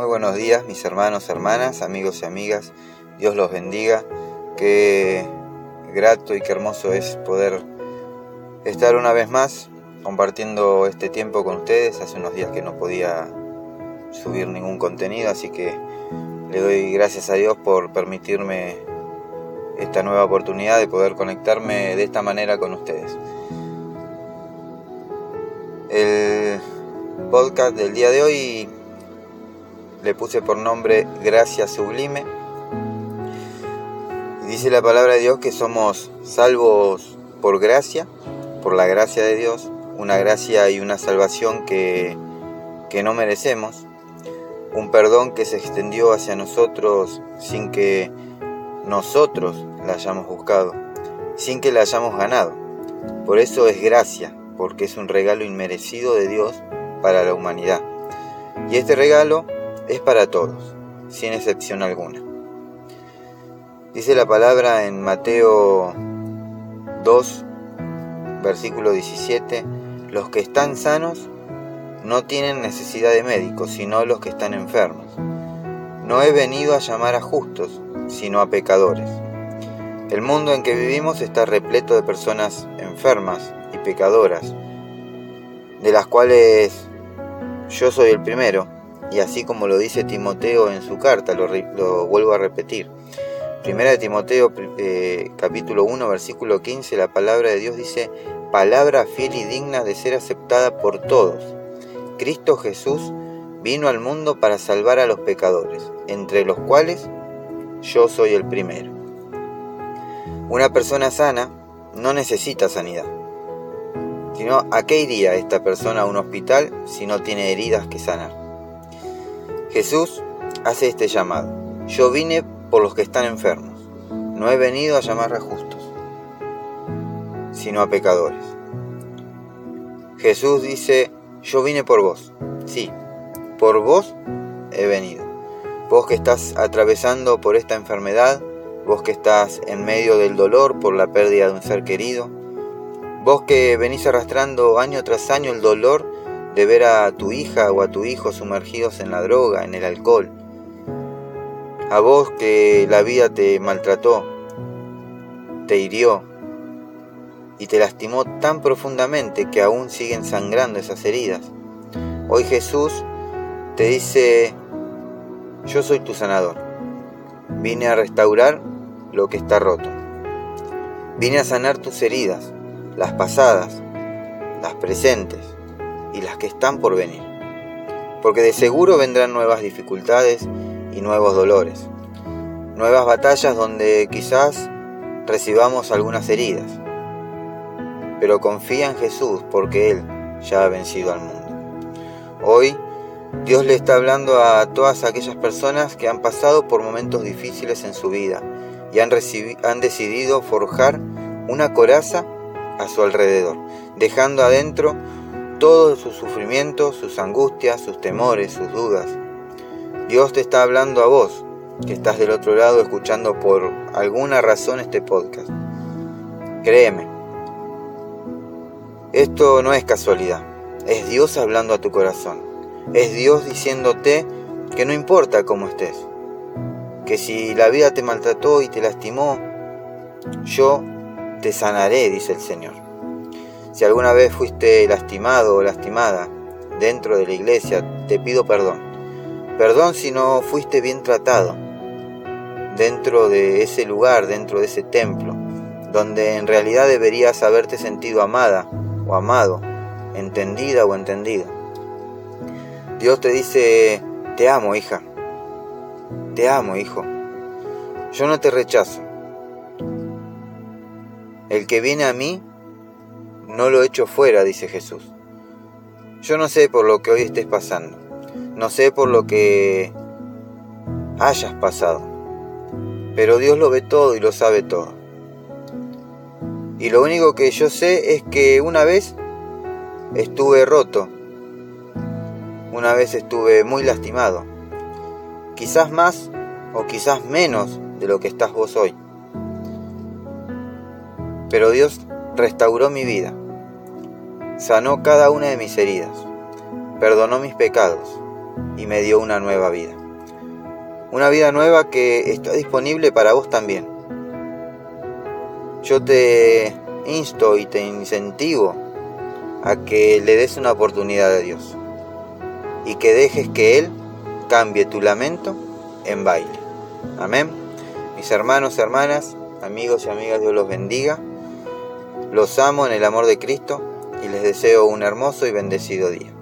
Muy buenos días mis hermanos, hermanas, amigos y amigas. Dios los bendiga. Qué grato y qué hermoso es poder estar una vez más compartiendo este tiempo con ustedes. Hace unos días que no podía subir ningún contenido, así que le doy gracias a Dios por permitirme esta nueva oportunidad de poder conectarme de esta manera con ustedes. El podcast del día de hoy le puse por nombre Gracia Sublime. Dice la palabra de Dios que somos salvos por gracia, por la gracia de Dios, una gracia y una salvación que, que no merecemos, un perdón que se extendió hacia nosotros sin que nosotros la hayamos buscado, sin que la hayamos ganado. Por eso es gracia, porque es un regalo inmerecido de Dios para la humanidad. Y este regalo es para todos, sin excepción alguna. Dice la palabra en Mateo 2, versículo 17, los que están sanos no tienen necesidad de médicos, sino los que están enfermos. No he venido a llamar a justos, sino a pecadores. El mundo en que vivimos está repleto de personas enfermas y pecadoras, de las cuales yo soy el primero y así como lo dice Timoteo en su carta, lo, vuelvo a repetir. Primera de Timoteo eh, capítulo 1 versículo 15, la palabra de Dios dice, palabra fiel y digna de ser aceptada por todos. Cristo Jesús vino al mundo para salvar a los pecadores, entre los cuales yo soy el primero. Una persona sana no necesita sanidad, sino ¿a qué iría esta persona a un hospital si no tiene heridas que sanar? Jesús hace este llamado. Yo vine por los que están enfermos. No he venido a llamar a justos, sino a pecadores. Jesús dice, yo vine por vos. Sí, por vos he venido. Vos que estás atravesando por esta enfermedad, vos que estás en medio del dolor por la pérdida de un ser querido, vos que venís arrastrando año tras año el dolor de ver a tu hija o a tu hijo sumergidos en la droga, en el alcohol. A vos que la vida te maltrató, te hirió y te lastimó tan profundamente que aún siguen sangrando esas heridas. Hoy Jesús te dice, yo soy tu sanador. Vine a restaurar lo que está roto. Vine a sanar tus heridas, las pasadas, las presentes y las que están por venir. Porque de seguro vendrán nuevas dificultades y nuevos dolores. Nuevas batallas donde quizás recibamos algunas heridas. Pero confía en Jesús porque Él ya ha vencido al mundo. Hoy Dios le está hablando a todas aquellas personas que han pasado por momentos difíciles en su vida y han, han decidido forjar una coraza a su alrededor, dejando adentro todos sus sufrimientos, sus angustias, sus temores, sus dudas. Dios te está hablando a vos, que estás del otro lado escuchando por alguna razón este podcast. Créeme, esto no es casualidad, es Dios hablando a tu corazón, es Dios diciéndote que no importa cómo estés, que si la vida te maltrató y te lastimó, yo te sanaré, dice el Señor. Si alguna vez fuiste lastimado o lastimada dentro de la iglesia, te pido perdón. Perdón si no fuiste bien tratado dentro de ese lugar, dentro de ese templo, donde en realidad deberías haberte sentido amada o amado, entendida o entendida. Dios te dice, te amo, hija. Te amo, hijo. Yo no te rechazo. El que viene a mí no lo echo fuera, dice Jesús. Yo no sé por lo que hoy estés pasando, no sé por lo que hayas pasado, pero Dios lo ve todo y lo sabe todo. Y lo único que yo sé es que una vez estuve roto, una vez estuve muy lastimado, quizás más o quizás menos de lo que estás vos hoy. Pero Dios restauró mi vida sanó cada una de mis heridas, perdonó mis pecados y me dio una nueva vida. Una vida nueva que está disponible para vos también. Yo te insto y te incentivo a que le des una oportunidad a Dios y que dejes que Él cambie tu lamento en baile. Amén. Mis hermanos, hermanas, amigos y amigas, Dios los bendiga. Los amo en el amor de Cristo y les deseo un hermoso y bendecido día.